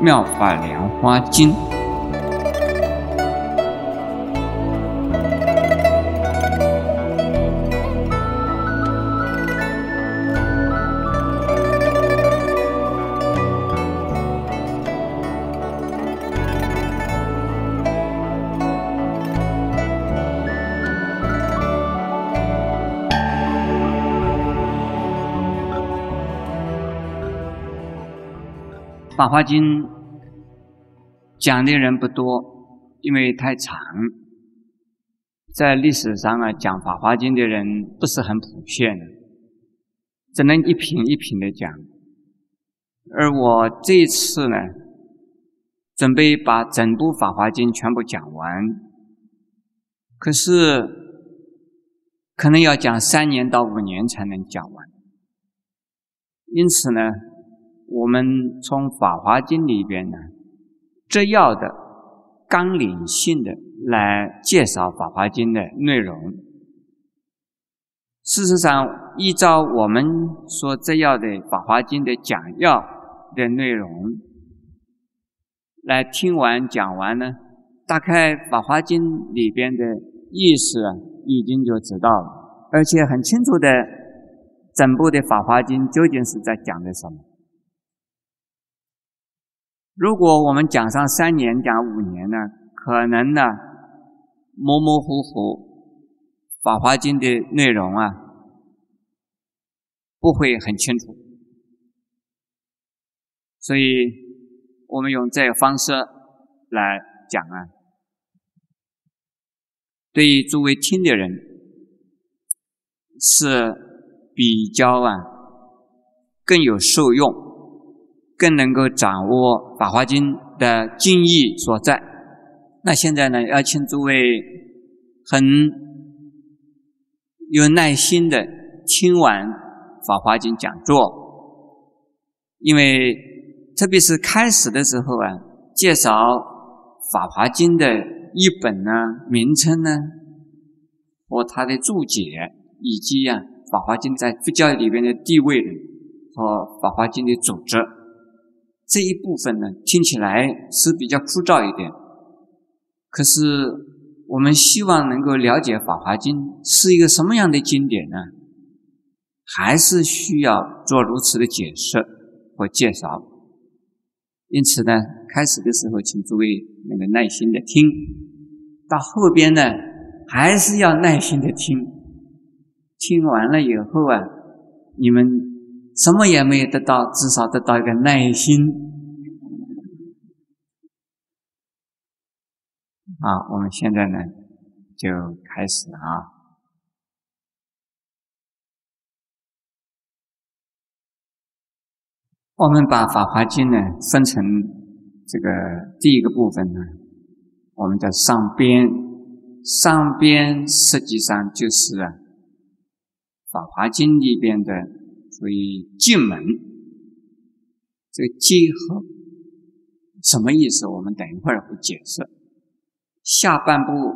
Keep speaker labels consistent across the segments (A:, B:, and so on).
A: 妙法莲花经》。《法华经》讲的人不多，因为太长，在历史上啊，讲《法华经》的人不是很普遍，只能一品一品的讲。而我这一次呢，准备把整部《法华经》全部讲完，可是可能要讲三年到五年才能讲完，因此呢。我们从《法华经》里边呢，摘要的、纲领性的来介绍《法华经》的内容。事实上，依照我们所摘要的《法华经》的讲要的内容来听完讲完呢，大概《法华经》里边的意思啊，已经就知道了，而且很清楚的，整部的《法华经》究竟是在讲的什么。如果我们讲上三年、讲五年呢，可能呢模模糊糊，《法华经》的内容啊不会很清楚，所以我们用这个方式来讲啊，对于诸位听的人是比较啊更有受用。更能够掌握《法华经》的经义所在。那现在呢，要请诸位很有耐心的听完《法华经》讲座，因为特别是开始的时候啊，介绍《法华经》的一本呢名称呢和它的注解，以及啊《法华经》在佛教里边的地位和《法华经》的组织。这一部分呢，听起来是比较枯燥一点。可是，我们希望能够了解《法华经》是一个什么样的经典呢？还是需要做如此的解释和介绍。因此呢，开始的时候，请诸位那个耐心的听；到后边呢，还是要耐心的听。听完了以后啊，你们。什么也没有得到，至少得到一个耐心。啊，我们现在呢就开始啊。我们把《法华经》呢分成这个第一个部分呢，我们叫上边，上边实际上就是，《法华经》里边的。所以进门，这个结合什么意思？我们等一会儿会解释。下半部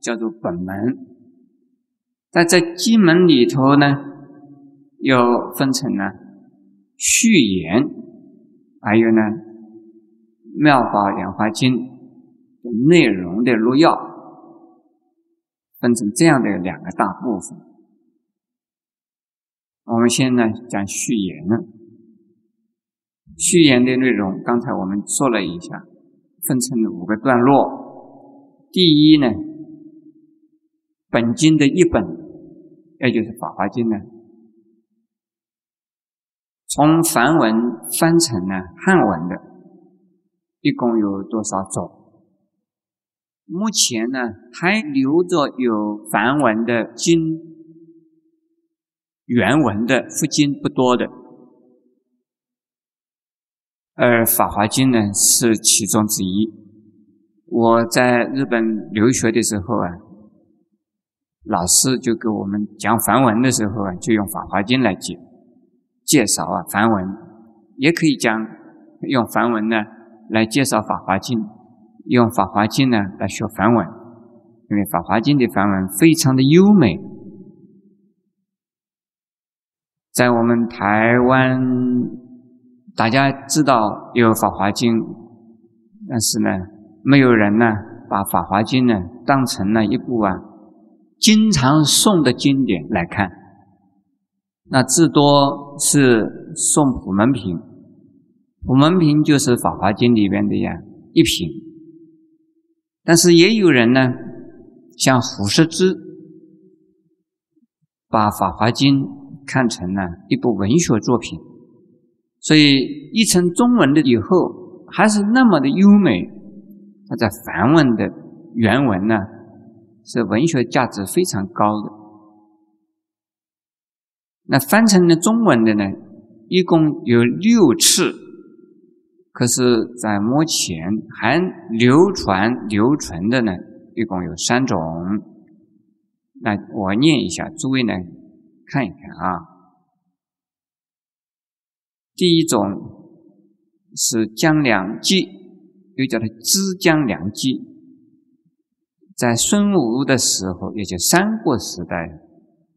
A: 叫做本门，但在这经门里头呢，又分成了序言，还有呢《妙法莲华经》的内容的录要，分成这样的两个大部分。我们先呢讲序言，序言的内容，刚才我们说了一下，分成五个段落。第一呢，本经的一本，也就是《法华经》呢，从梵文翻成了汉文的，一共有多少种？目前呢，还留着有梵文的经。原文的佛经不多的，而《法华经》呢是其中之一。我在日本留学的时候啊，老师就给我们讲梵文的时候啊，就用《法华经》来介介绍啊梵文，也可以讲用梵文呢来介绍《法华经》，用《法华经》呢来学梵文，因为《法华经》的梵文非常的优美。在我们台湾大家知道有《法华经》，但是呢，没有人呢把《法华经》呢当成了一部啊经常诵的经典来看。那至多是诵普门品，普门品就是《法华经》里边的呀一品。但是也有人呢，像胡适之，把《法华经》看成了一部文学作品，所以译成中文的以后还是那么的优美。它在梵文的原文呢，是文学价值非常高的。那翻成了中文的呢，一共有六次，可是，在目前还流传留存的呢，一共有三种。那我念一下，诸位呢看一看啊。第一种是江良记，又叫它枝江良记，在孙武的时候，也就三国时代，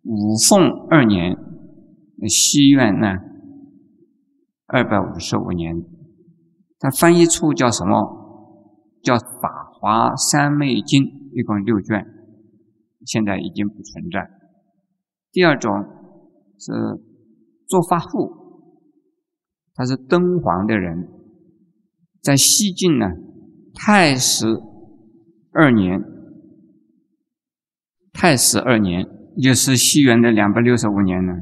A: 五凤二年。西元呢，二百五十五年，它翻译出叫什么？叫《法华三昧经》，一共六卷，现在已经不存在。第二种是做法护，他是敦煌的人，在西晋呢，太史二年，太史二年，就是西元的两百六十五年呢。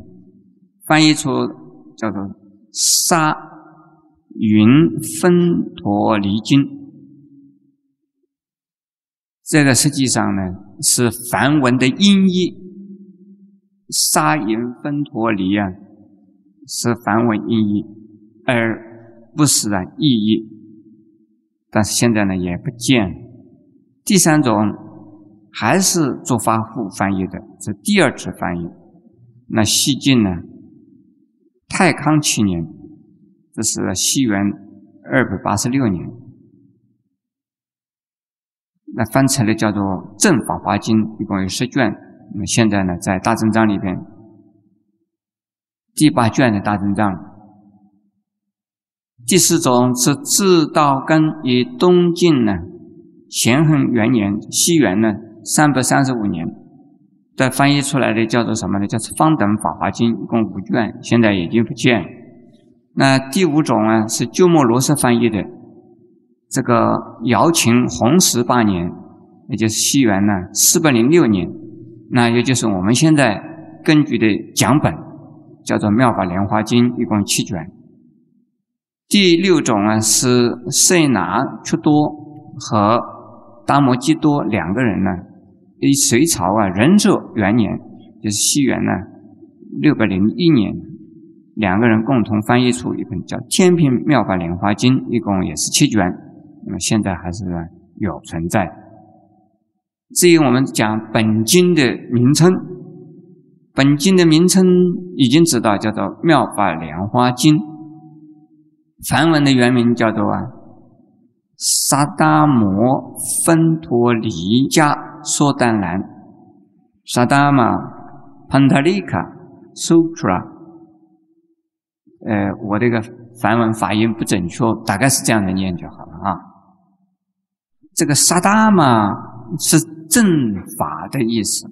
A: 翻译出叫做《沙云分陀离经》，这个实际上呢是梵文的音译，“沙岩分陀离”啊是梵文音译，而不是啊意译。但是现在呢也不见。第三种还是做发户翻译的，是第二次翻译。那西晋呢？太康七年，这是西元二百八十六年，那翻成了叫做《正法华经》，一共有十卷。那么现在呢，在大正藏里边，第八卷的大正藏。第四种是智道根于东晋呢，咸亨元年，西元呢三百三十五年。再翻译出来的叫做什么呢？叫做《方等法华经》，一共五卷，现在已经不见。那第五种啊，是鸠摩罗什翻译的，这个姚秦弘十八年，也就是西元呢四百零六年，那也就是我们现在根据的讲本，叫做《妙法莲华经》，一共七卷。第六种啊，是塞拿屈多和达摩基多两个人呢。以隋朝啊仁寿元年，就是西元呢六百零一年，两个人共同翻译出一本叫《天平妙法莲华经》，一共也是七卷。那么现在还是有存在。至于我们讲本经的名称，本经的名称已经知道，叫做《妙法莲花经》，梵文的原名叫做啊萨达摩芬陀尼迦。说丹兰，萨达玛潘塔利卡苏普拉，呃，我这个梵文发音不准确，大概是这样的念就好了啊。这个萨达玛是正法的意思，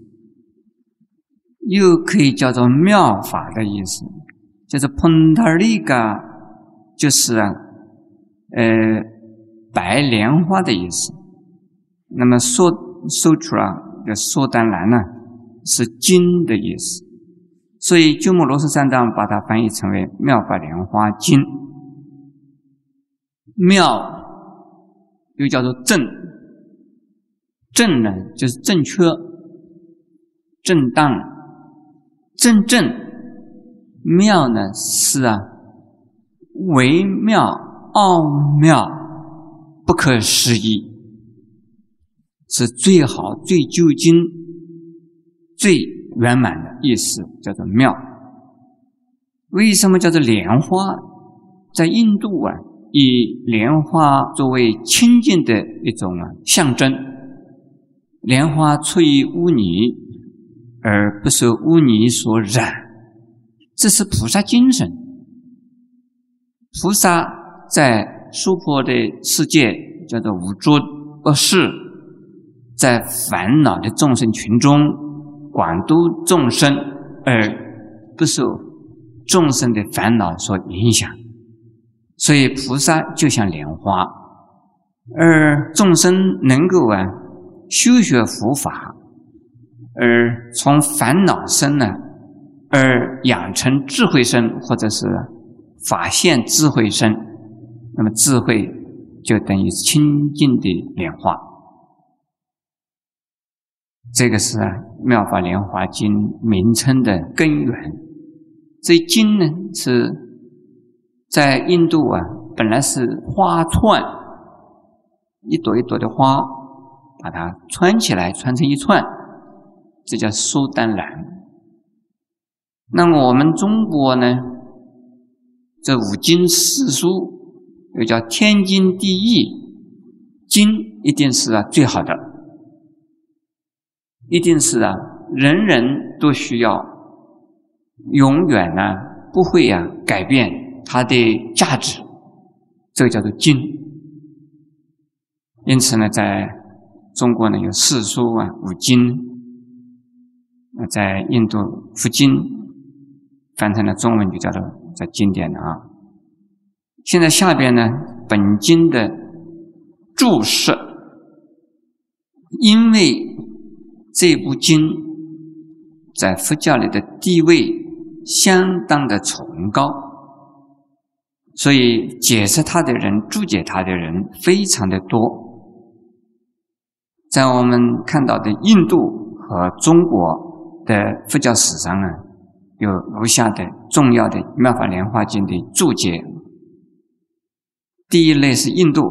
A: 又可以叫做妙法的意思，就是潘塔利卡，就是啊，呃，白莲花的意思。那么说。说出来的说丹兰呢，是经的意思，所以鸠摩罗什三藏把它翻译成为《妙法莲花经》。妙又叫做正，正呢就是正确、正当、正正；妙呢是啊微妙、奥妙、不可思议。是最好、最究竟、最圆满的意思，叫做妙。为什么叫做莲花？在印度啊，以莲花作为清净的一种啊象征。莲花出于污泥，而不受污泥所染，这是菩萨精神。菩萨在娑婆的世界叫做无诸恶世，在烦恼的众生群中广度众生，而不受众生的烦恼所影响。所以菩萨就像莲花，而众生能够啊修学佛法，而从烦恼生呢，而养成智慧身，或者是法现智慧身，那么智慧就等于清净的莲花。这个是《妙法莲华经》名称的根源。这经呢是。在印度啊，本来是花串，一朵一朵的花，把它穿起来，穿成一串，这叫苏丹兰。那么我们中国呢，这五经四书又叫天经地义，经一定是啊最好的，一定是啊人人都需要，永远呢不会呀改变。它的价值，这个叫做经。因此呢，在中国呢有四书啊、五经。那在印度佛经翻成了中文就叫做在经典的啊。现在下边呢，本经的注释，因为这部经在佛教里的地位相当的崇高。所以解释它的人、注解它的人非常的多。在我们看到的印度和中国的佛教史上呢，有如下的重要的《妙法莲华经》的注解。第一类是印度，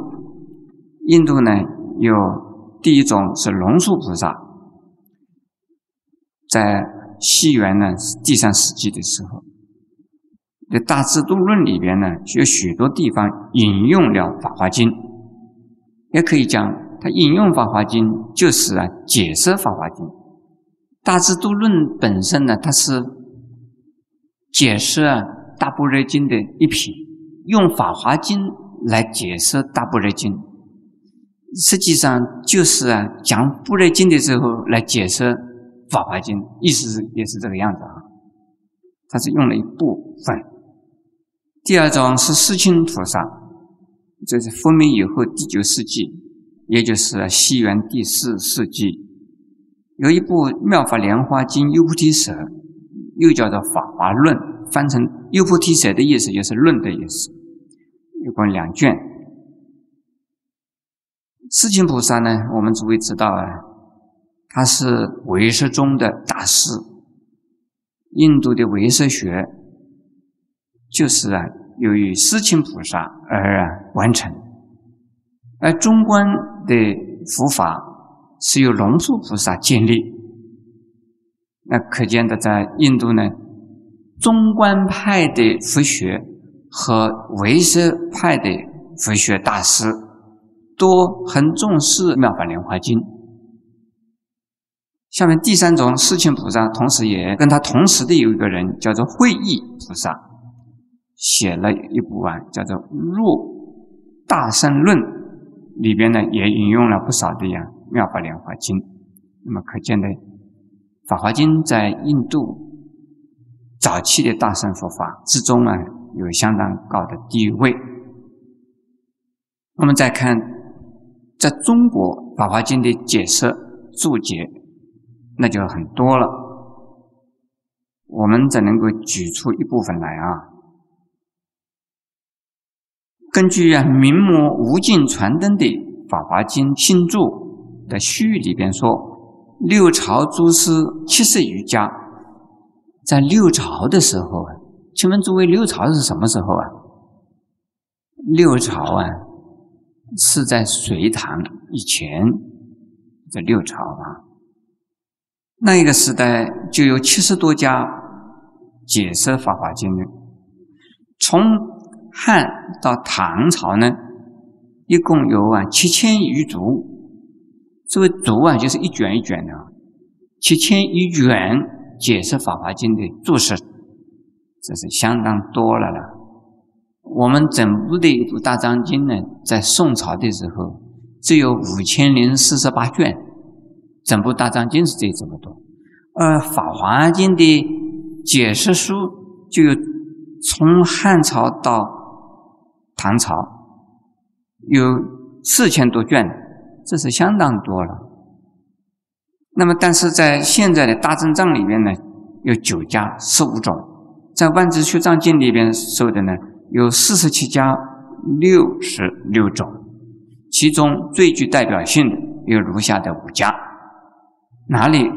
A: 印度呢有第一种是龙树菩萨，在西元呢第三世纪的时候。在《大智度论》里边呢，有许多地方引用了《法华经》，也可以讲，引用《法华经》就是啊解释《法华经》。《大智度论》本身呢，它是解释啊《大般若经》的一品，用《法华经》来解释《大般若经》，实际上就是啊讲《般若经》的时候来解释《法华经》，意思是也是这个样子啊，它是用了一部分。第二种是世亲菩萨，这是封明以后第九世纪，也就是西元第四世纪，有一部《妙法莲花经·优菩提舍》，又叫做《法华论》，翻成“优菩提舍”的意思就是“论”的意思，一共两卷。世亲菩萨呢，我们诸位知道啊，他是唯识中的大师，印度的唯识学。就是啊，由于世亲菩萨而完成，而中观的佛法是由龙树菩萨建立，那可见的在印度呢，中观派的佛学和唯识派的佛学大师都很重视《妙法莲华经》。下面第三种世亲菩萨，同时也跟他同时的有一个人叫做慧意菩萨。写了一部啊，叫做《入大圣论》，里边呢也引用了不少的呀《妙法莲华经》。那么可见的，《法华经》在印度早期的大乘佛法之中啊，有相当高的地位。我们再看，在中国《法华经》的解释注解，那就很多了。我们只能够举出一部分来啊。根据啊明末无尽传灯的《法华经新注》的序里边说，六朝诸师七十余家，在六朝的时候啊，请问诸位，六朝是什么时候啊？六朝啊，是在隋唐以前，这六朝啊，那一个时代就有七十多家解释《法华经》的，从。汉到唐朝呢，一共有啊七千余族。这个族啊，就是一卷一卷的，七千余卷解释《法华经》的注释，这是相当多了了。我们整部的一部大藏经呢，在宋朝的时候只有五千零四十八卷，整部大藏经是这这么多，而《法华经》的解释书就有从汉朝到唐朝有四千多卷，这是相当多了。那么，但是在现在的大正藏里面呢，有九家十五种，在万字学藏经里边说的呢。有四十七家，六十六种，其中最具代表性的有如下的五家。哪里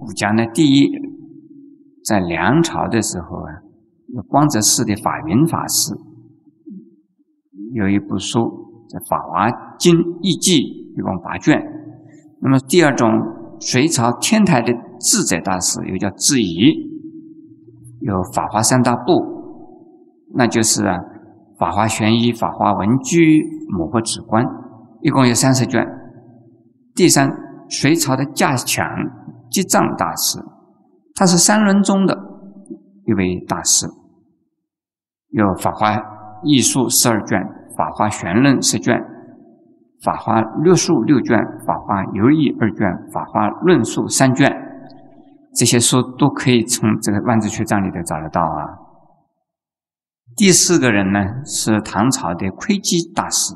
A: 五家呢？第一，在梁朝的时候啊，光泽寺的法云法师有一部书叫《法华经译记》，一共八卷。那么第二种，隋朝天台的智者大师又叫智疑，有《法华三大部》。那就是啊，《法华玄义》《法华文具》《摩诃止观》，一共有三十卷。第三，隋朝的稼强吉藏大师，他是三轮中的一位大师，有《法华艺术》十二卷，《法华玄论》十卷，《法华略述》六卷，《法华游义》二卷，《法华论述》三卷。这些书都可以从这个万字学藏里头找得到啊。第四个人呢是唐朝的窥基大师，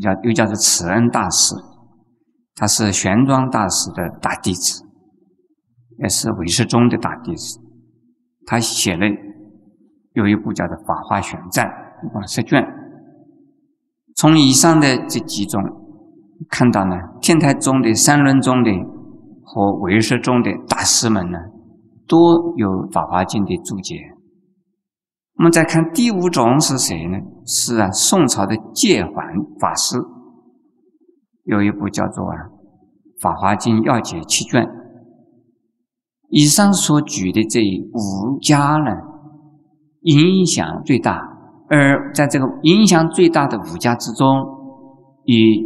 A: 叫又叫做慈恩大师，他是玄奘大师的大弟子，也是韦世忠的大弟子。他写了有一部叫做《法华玄赞》，一共十卷。从以上的这几种看到呢，天台宗的、三轮宗的和韦世忠的大师们呢，都有《法华经》的注解。我们再看第五种是谁呢？是啊，宋朝的戒环法师有一部叫做《啊法华经要解》七卷。以上所举的这五家呢，影响最大。而在这个影响最大的五家之中，以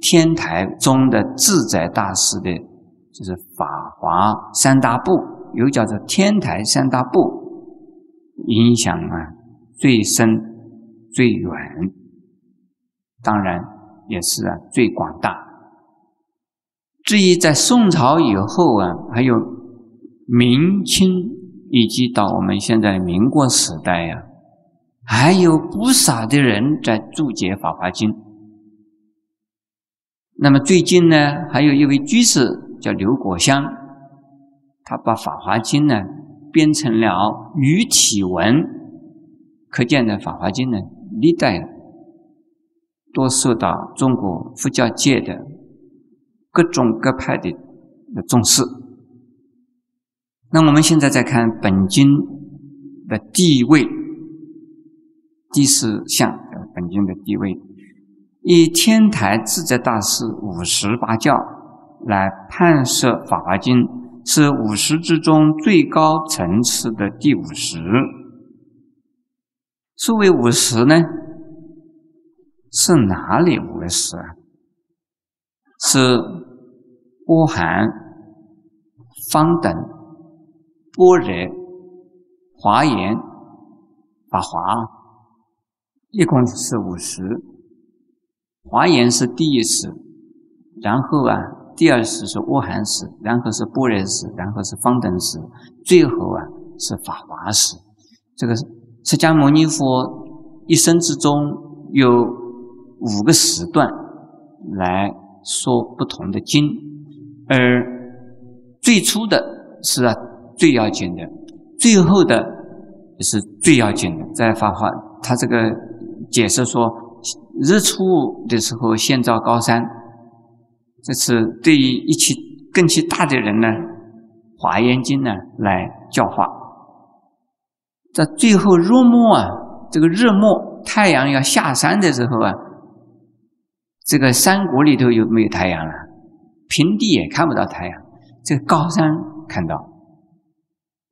A: 天台宗的智者大师的，就是《法华三大部》，又叫做《天台三大部》。影响啊最深、最远，当然也是啊最广大。至于在宋朝以后啊，还有明清以及到我们现在民国时代呀，还有不少的人在注解《法华经》。那么最近呢，还有一位居士叫刘国香，他把《法华经》呢。编成了语体文，可见的《法华经》呢，历代都受到中国佛教界的各种各派的重视。那我们现在再看本经的地位，第四项本经的地位，以天台智者大师五十八教来判设《法华经》。是五十之中最高层次的第五十。所谓五十呢，是哪里五十啊？是波含、方等、般若、华严、法华，一共是五十。华严是第一识，然后啊。第二识是阿含识，然后是般若识，然后是方等识，最后啊是法华识。这个释迦牟尼佛一生之中有五个时段来说不同的经，而最初的是啊最要紧的，最后的也是最要紧的。在法华他这个解释说，日出的时候先照高山。这是对于一起更其大的人呢，《华严经》呢来教化。在最后入末啊，这个日暮太阳要下山的时候啊，这个山谷里头有没有太阳了？平地也看不到太阳，这高山看到，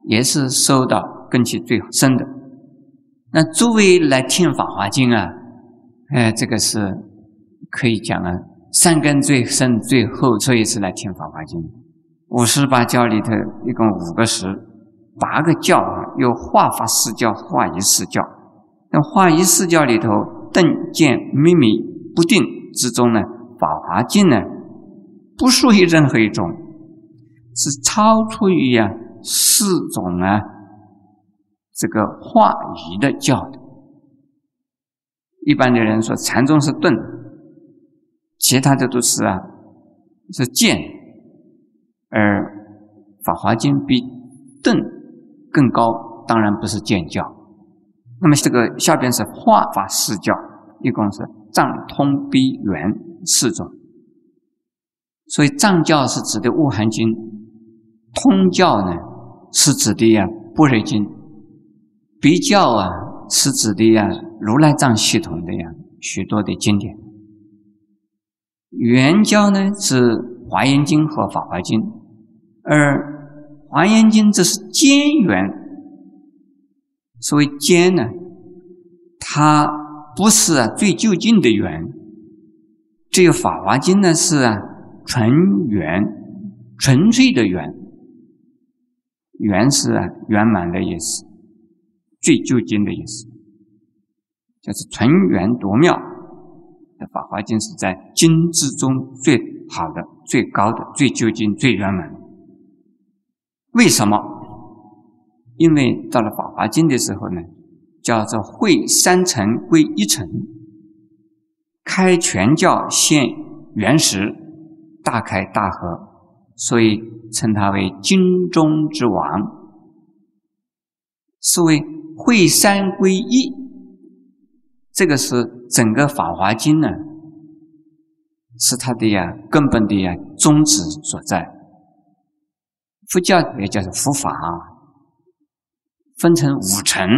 A: 也是收到根气最深的。那诸位来听《法华经》啊，哎，这个是可以讲啊。三根最深最厚，所以是来听《法华经》。五十八教里头一共五个十，八个教啊，有化法四教、化一四教。那化一四教里头，顿见秘密不定之中呢，法华经呢，不属于任何一种，是超出于啊四种啊这个化仪的教的。一般的人说禅宗是顿，其他的都是啊是见，而法华经比顿更高，当然不是见教。那么这个下边是化法四教，一共是藏通逼圆四种。所以藏教是指的《悟含经》，通教呢是指的呀《般若经》，逼教啊是指的呀如来藏系统的呀许多的经典。圆教呢是《华严经》和《法华经》，而《华严经》这是兼圆。所谓兼呢，它不是啊最就近的圆，只有《法华经》呢是啊纯圆、纯粹的圆，圆是啊圆满的意思，最究竟的意思，就是纯圆夺妙。《法华经》是在经之中最好的、最高的、最究竟、最圆满。为什么？因为到了《法华经》的时候呢，叫做会三层归一层，开全教现原石，大开大合，所以称它为经中之王。是为会三归一，这个是整个《法华经》呢，是它的呀根本的呀宗旨所在。佛教也叫做佛法。分成五层，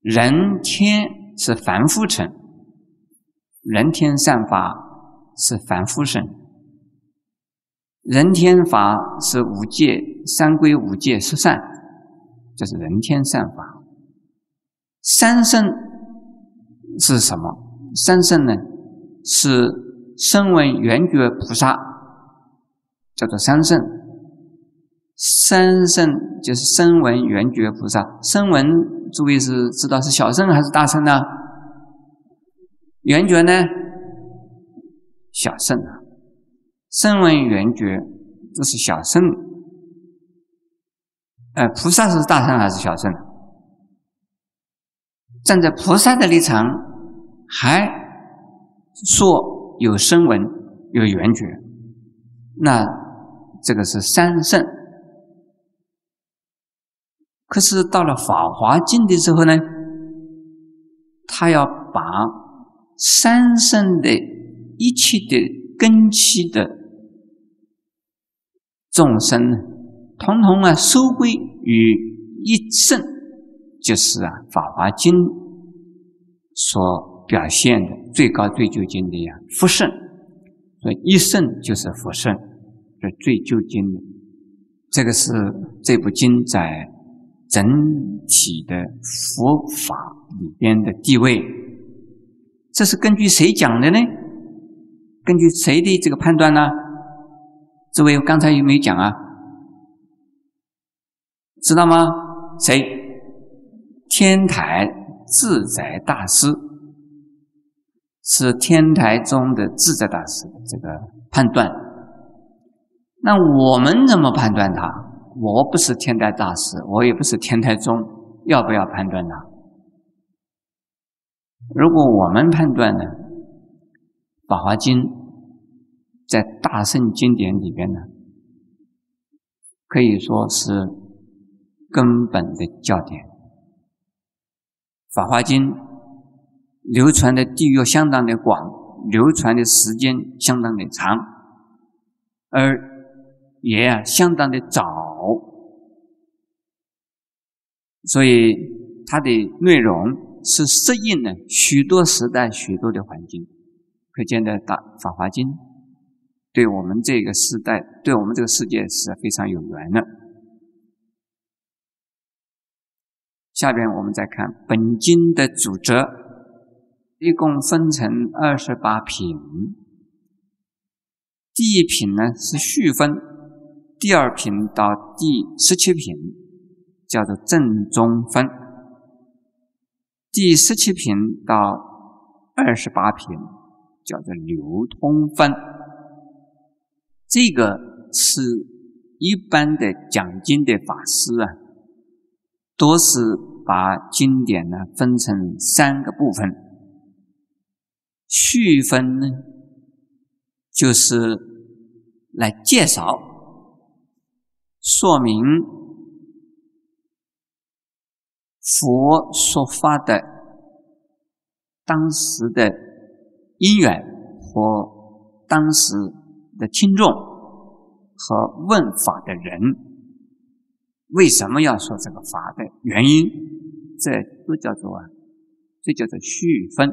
A: 人天是凡夫层，人天善法是凡夫圣，人天法是五戒三归五戒十善，这是人天善法。三圣是什么？三圣呢？是声闻缘觉菩萨，叫做三圣。三圣就是声闻缘觉菩萨。声闻诸位是知道是小圣还是大圣呢？缘觉呢？小圣啊。声闻缘觉这是小圣。呃，菩萨是大圣还是小圣？站在菩萨的立场，还说有声闻有缘觉，那这个是三圣。可是到了《法华经》的时候呢，他要把三圣的一切的根器的众生呢，统统啊收归于一圣，就是啊《法华经》所表现的最高最究竟的呀佛圣，所以一圣就是佛圣，是最究竟的。这个是这部经在。整体的佛法里边的地位，这是根据谁讲的呢？根据谁的这个判断呢？诸位刚才有没有讲啊？知道吗？谁？天台自在大师是天台中的自在大师的这个判断。那我们怎么判断他？我不是天台大师，我也不是天台宗，要不要判断呢？如果我们判断呢，《法华经》在大圣经典里边呢，可以说是根本的教典，《法华经》流传的地域相当的广，流传的时间相当的长，而也相当的早。所以它的内容是适应了许多时代、许多的环境，可见的大《法华经》对我们这个时代、对我们这个世界是非常有缘的。下边我们再看本经的主则，一共分成二十八品。第一品呢是序分，第二品到第十七品。叫做正中分，第十七品到二十八品叫做流通分，这个是一般的讲经的法师啊，都是把经典呢分成三个部分，序分呢就是来介绍、说明。佛说法的当时的因缘和当时的听众和问法的人，为什么要说这个法的原因，这都叫做啊，这叫做序分。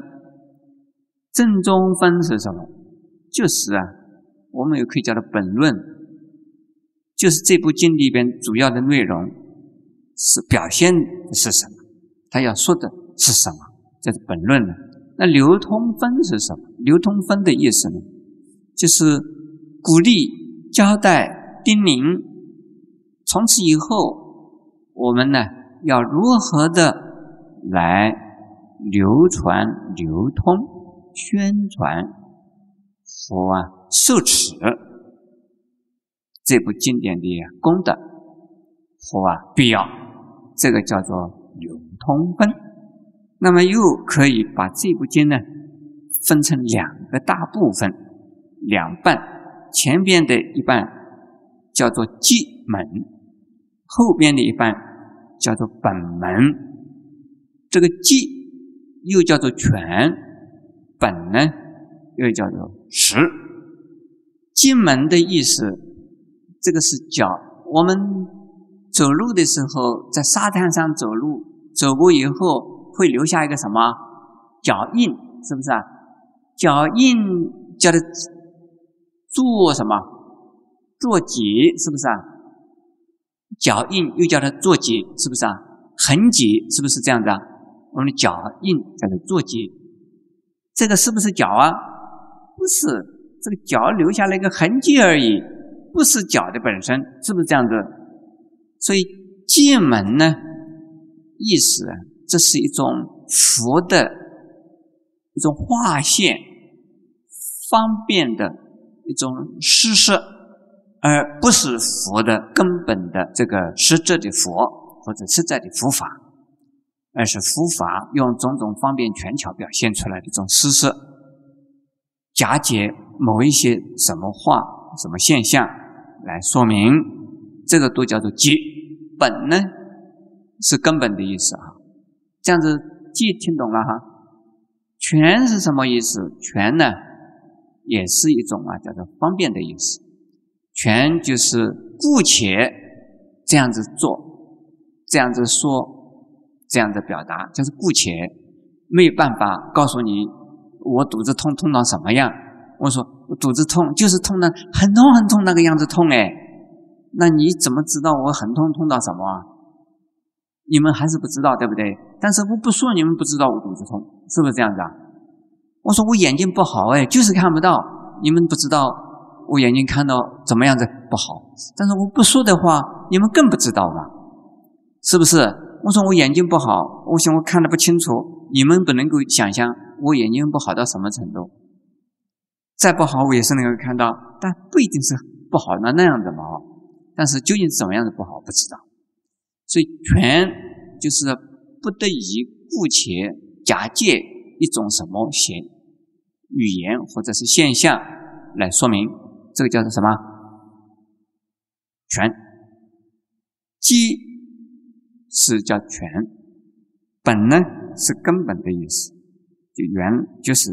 A: 正中分是什么？就是啊，我们也可以叫它本论，就是这部经里边主要的内容。是表现的是什么？他要说的是什么？这是本论呢？那流通分是什么？流通分的意思呢？就是鼓励、交代、叮咛，从此以后，我们呢要如何的来流传、流通、宣传和啊受持这部经典的功德和啊必要。这个叫做流通分，那么又可以把这部经呢分成两个大部分，两半，前边的一半叫做记门，后边的一半叫做本门。这个记又叫做全，本呢又叫做实。进门的意思，这个是脚，我们。走路的时候，在沙滩上走路，走过以后会留下一个什么脚印？是不是啊？脚印叫做做什么？做结，是不是啊？脚印又叫它做结，是不是啊？痕迹是不是这样的？我们的脚印叫做做结，这个是不是脚啊？不是，这个脚留下了一个痕迹而已，不是脚的本身，是不是这样子？所以进门呢，意思，这是一种佛的一种划线，方便的一种施设，而不是佛的根本的这个实质的佛或者实在的佛法，而是佛法用种种方便权巧表现出来的一种施设，假借某一些什么话、什么现象来说明，这个都叫做结。本呢是根本的意思啊，这样子既听懂了哈。全是什么意思？全呢也是一种啊，叫做方便的意思。全就是姑且这样子做，这样子说，这样子表达，就是姑且没有办法告诉你我肚子痛痛到什么样。我说我肚子痛就是痛的很痛很痛那个样子痛哎。那你怎么知道我很痛痛到什么？啊？你们还是不知道，对不对？但是我不说，你们不知道我肚子痛，是不是这样子啊？我说我眼睛不好，哎，就是看不到。你们不知道我眼睛看到怎么样子不好，但是我不说的话，你们更不知道嘛，是不是？我说我眼睛不好，我想我看的不清楚，你们不能够想象我眼睛不好到什么程度。再不好，我也是能够看到，但不一定是不好那那样的嘛。但是究竟怎么样子不好，不知道。所以全就是不得已故且假借一种什么现语言或者是现象来说明，这个叫做什么？全。机是叫全，本呢是根本的意思，就原就是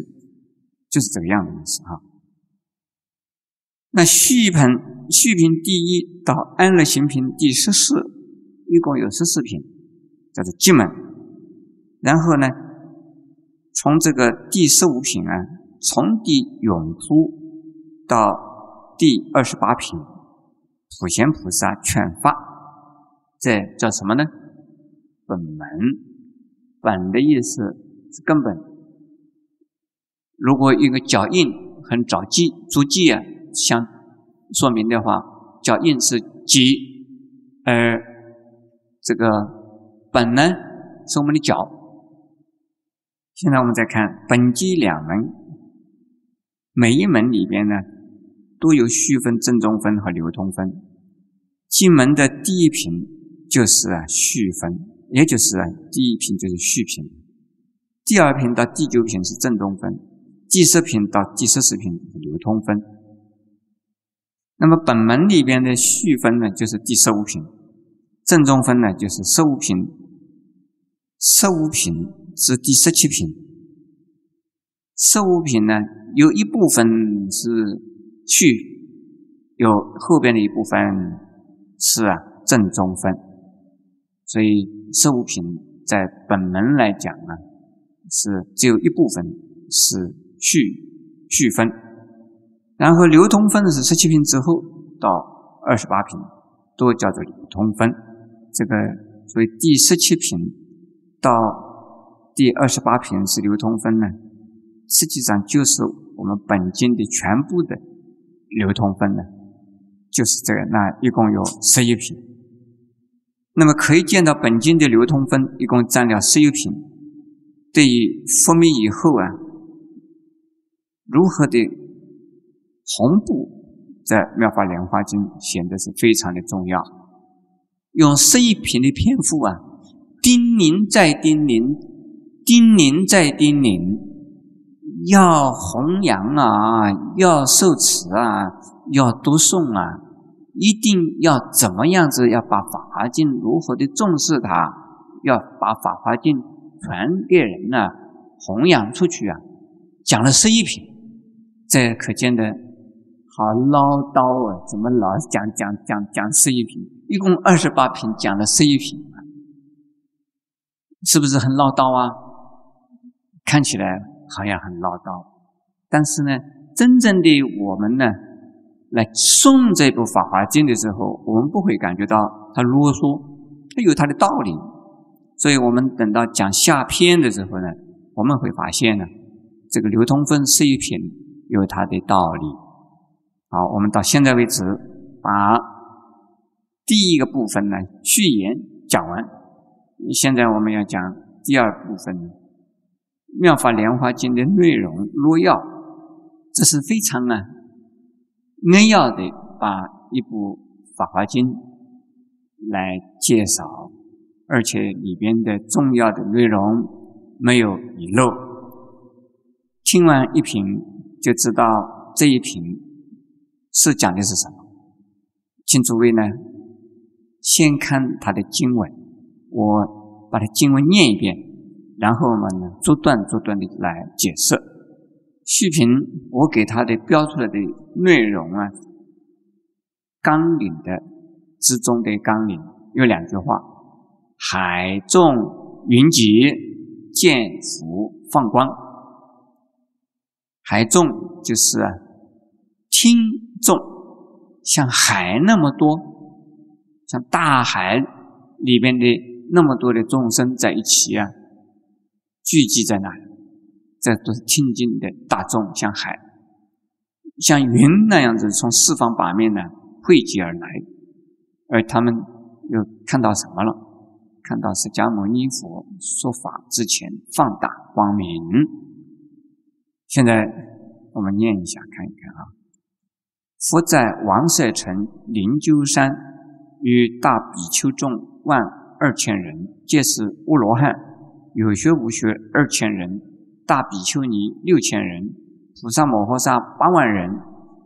A: 就是这个样的意思哈。那续品，续品第一到安乐行品第十四，一共有十四品，叫做基门。然后呢，从这个第十五品啊，从第永初到第二十八品，普贤菩萨劝发，这叫什么呢？本门，本的意思是根本。如果一个脚印很着急足迹啊。想说明的话，脚印是基，而这个本呢是我们的脚，现在我们再看本纪两门，每一门里边呢都有序分、正中分和流通分。进门的第一品就是啊序分，也就是啊第一品就是序品，第二品到第九品是正中分，第十品到第十四品是流通分。那么本门里边的序分呢，就是第十五品，正中分呢就是十五品，十五品是第十七品。十五品呢有一部分是去，有后边的一部分是啊正中分，所以十五品在本门来讲呢，是只有一部分是去去分。然后流通分是十七品之后到二十八品，都叫做流通分。这个所以第十七品到第二十八品是流通分呢，实际上就是我们本经的全部的流通分呢，就是这个。那一共有十一品。那么可以见到本经的流通分一共占了十一品。对于复灭以后啊，如何的？同步在《妙法莲花经》显得是非常的重要，用十一品的篇幅啊，叮咛再叮咛，叮咛再叮咛，要弘扬啊，要受持啊，要读诵啊，一定要怎么样子？要把《法华经》如何的重视它，要把《法华经》传给人呢，弘扬出去啊！讲了十一品，这可见的。好唠叨啊！怎么老讲讲讲讲十一品？一共二十八品，讲了十一品，是不是很唠叨啊？看起来好像很唠叨，但是呢，真正的我们呢，来诵这部《法华经》的时候，我们不会感觉到他啰嗦，它有它的道理。所以我们等到讲下篇的时候呢，我们会发现呢，这个流通分十一品有它的道理。好，我们到现在为止，把第一个部分呢序言讲完。现在我们要讲第二部分《妙法莲华经》的内容若要。这是非常啊扼要的，把一部《法华经》来介绍，而且里边的重要的内容没有遗漏。听完一品，就知道这一品。是讲的是什么？请诸位呢，先看他的经文，我把它经文念一遍，然后我们呢逐段逐段的来解释。续评我给他的标出来的内容啊，纲领的之中的纲领有两句话：海众云集，见福放光。海众就是啊，听。众像海那么多，像大海里边的那么多的众生在一起啊，聚集在那里，这都是听经的大众，像海，像云那样子从四方八面呢汇集而来，而他们又看到什么了？看到释迦牟尼佛说法之前放大光明。现在我们念一下，看一看啊。佛在王舍城灵鹫山，与大比丘众万二千人，皆是阿罗汉；有学无学二千人，大比丘尼六千人，菩萨摩诃萨八万人，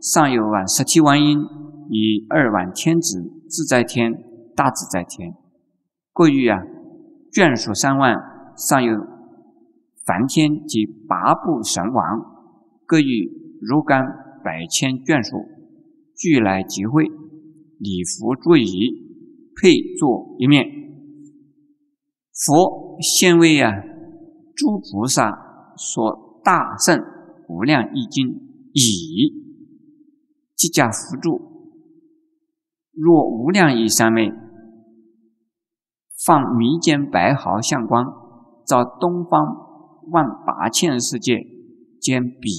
A: 上有万十七万音，以二万天子自在天、大自在天，各域啊眷属三万，上有梵天及八部神王，各域如干百千眷属。俱来集会，礼服桌椅，配坐一面。佛现为啊诸菩萨说大圣无量易经，以即加辅助。若无量亿三昧，放弥间白毫相光，照东方万八千世界，兼彼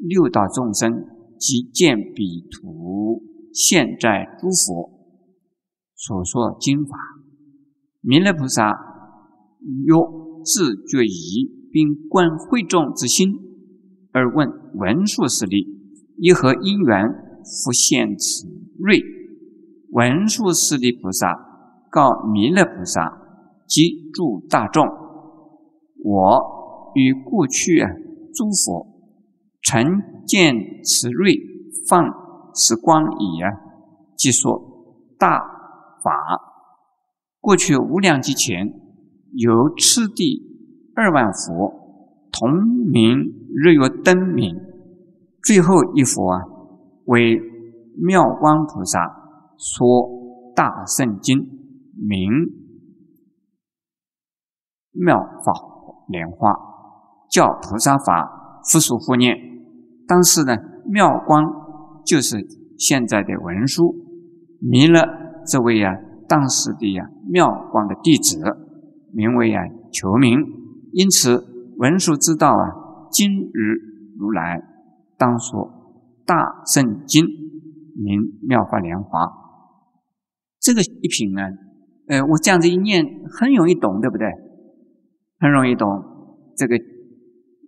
A: 六道众生。即见彼土现在诸佛所说经法，弥勒菩萨曰：自觉疑并观会众之心，而问文殊师利：一何因缘复现此瑞？文殊师利菩萨告弥勒菩萨及诸大众：我与过去啊诸佛曾见此瑞放此光已啊，即说大法。过去无量劫前，有次第二万佛同名日月灯明，最后一佛啊为妙光菩萨。说大圣经名妙法莲花，叫菩萨法复数复念。当时呢，妙光就是现在的文殊，弥勒这位呀，当时的呀妙光的弟子，名为啊求名。因此，文殊之道啊，今日如来当说大圣经名妙法莲华。这个一品呢，呃，我这样子一念，很容易懂，对不对？很容易懂，这个，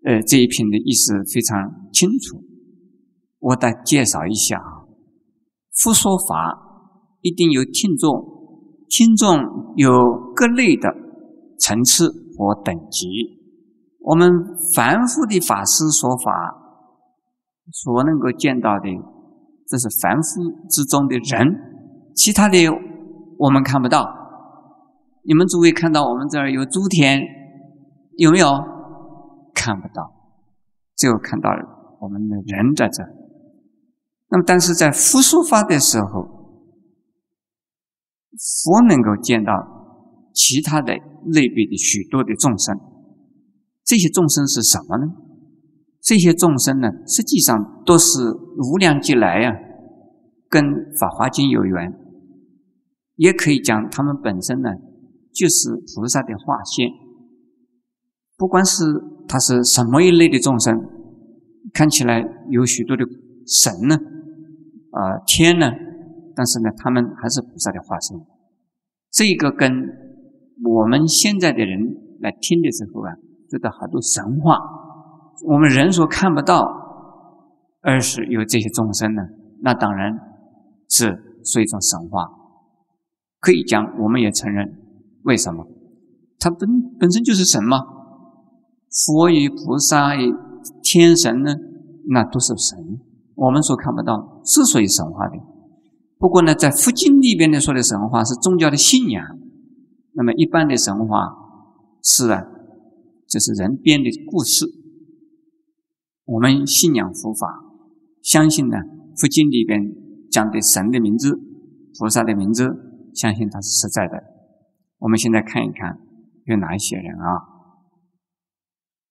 A: 呃，这一品的意思非常清楚。我再介绍一下啊，复说法一定有听众，听众有各类的层次和等级。我们凡夫的法师说法，所能够见到的，这是凡夫之中的人。其他的我们看不到，你们诸位看到我们这儿有诸天，有没有？看不到，只有看到我们的人在这。那么，但是在复说法的时候，佛能够见到其他的类别的许多的众生。这些众生是什么呢？这些众生呢，实际上都是无量劫来呀，跟《法华经》有缘。也可以讲，他们本身呢，就是菩萨的化现。不管是他是什么一类的众生，看起来有许多的神呢，啊天呢，但是呢，他们还是菩萨的化身。这个跟我们现在的人来听的时候啊，觉得好多神话，我们人所看不到，而是有这些众生呢，那当然是是一种神话。可以讲，我们也承认，为什么？他本本身就是神嘛，佛与菩萨与天神呢，那都是神，我们所看不到，是属于神话的。不过呢，在佛经里边的说的神话是宗教的信仰，那么一般的神话是啊，这是人编的故事。我们信仰佛法，相信呢，佛经里边讲的神的名字、菩萨的名字。相信它是实在的。我们现在看一看有哪一些人啊？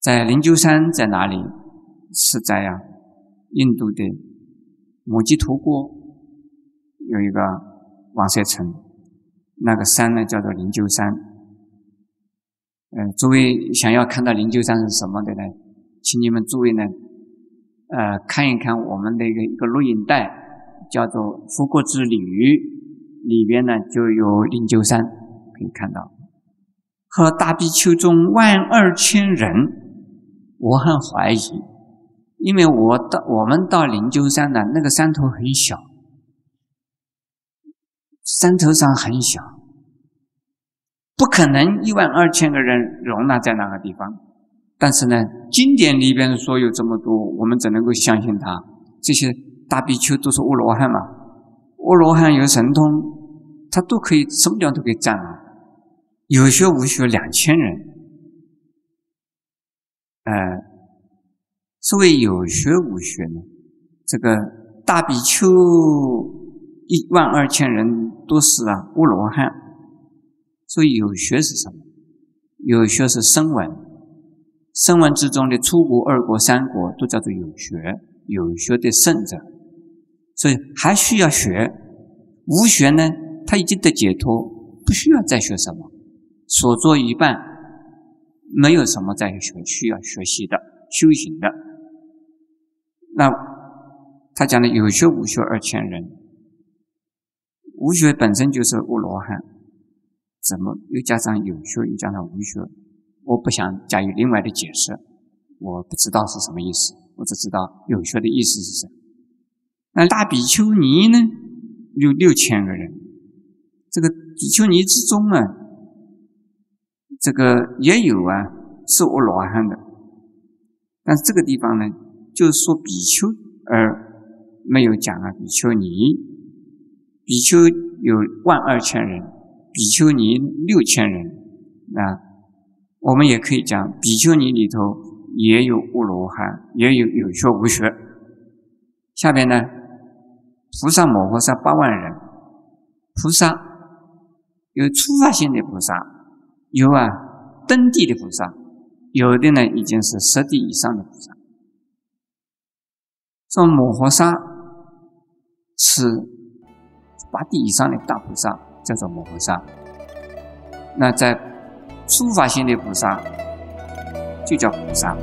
A: 在灵鹫山在哪里？是在呀，印度的摩吉图国有一个王舍城，那个山呢叫做灵鹫山。嗯，诸位想要看到灵鹫山是什么的呢？请你们诸位呢，呃，看一看我们的一个一个录影带，叫做《佛国之旅》。里边呢就有灵鹫山，可以看到，和大比丘中万二千人，我很怀疑，因为我到我们到灵鹫山呢，那个山头很小，山头上很小，不可能一万二千个人容纳在那个地方。但是呢，经典里边说有这么多，我们只能够相信他。这些大比丘都是阿罗汉嘛，阿罗汉有神通。他都可以什么地方都可以站啊，有学无学两千人，呃，所谓有学无学呢，这个大比丘一万二千人都是啊乌罗汉，所以有学是什么？有学是声闻，声闻之中的初国、二国、三国都叫做有学，有学的圣者，所以还需要学，无学呢？他已经得解脱，不需要再学什么，所做一半，没有什么再学需要学习的修行的。那他讲的有学无学二千人，无学本身就是阿罗汉，怎么又加上有学又加上无学？我不想加以另外的解释，我不知道是什么意思，我只知道有学的意思是什么。那大比丘尼呢，有六千个人，这个比丘尼之中啊，这个也有啊是阿罗汉的，但是这个地方呢，就是说比丘而没有讲啊比丘尼，比丘有万二千人，比丘尼六千人，啊。我们也可以讲，比丘尼里头也有阿罗汉，也有有学无学。下边呢，菩萨摩诃萨八万人，菩萨有初发性的菩萨，有啊登地的菩萨，有的呢已经是十地以上的菩萨。说摩诃萨是八地以上的大菩萨，叫做摩诃萨。那在初法性的菩萨就叫菩萨。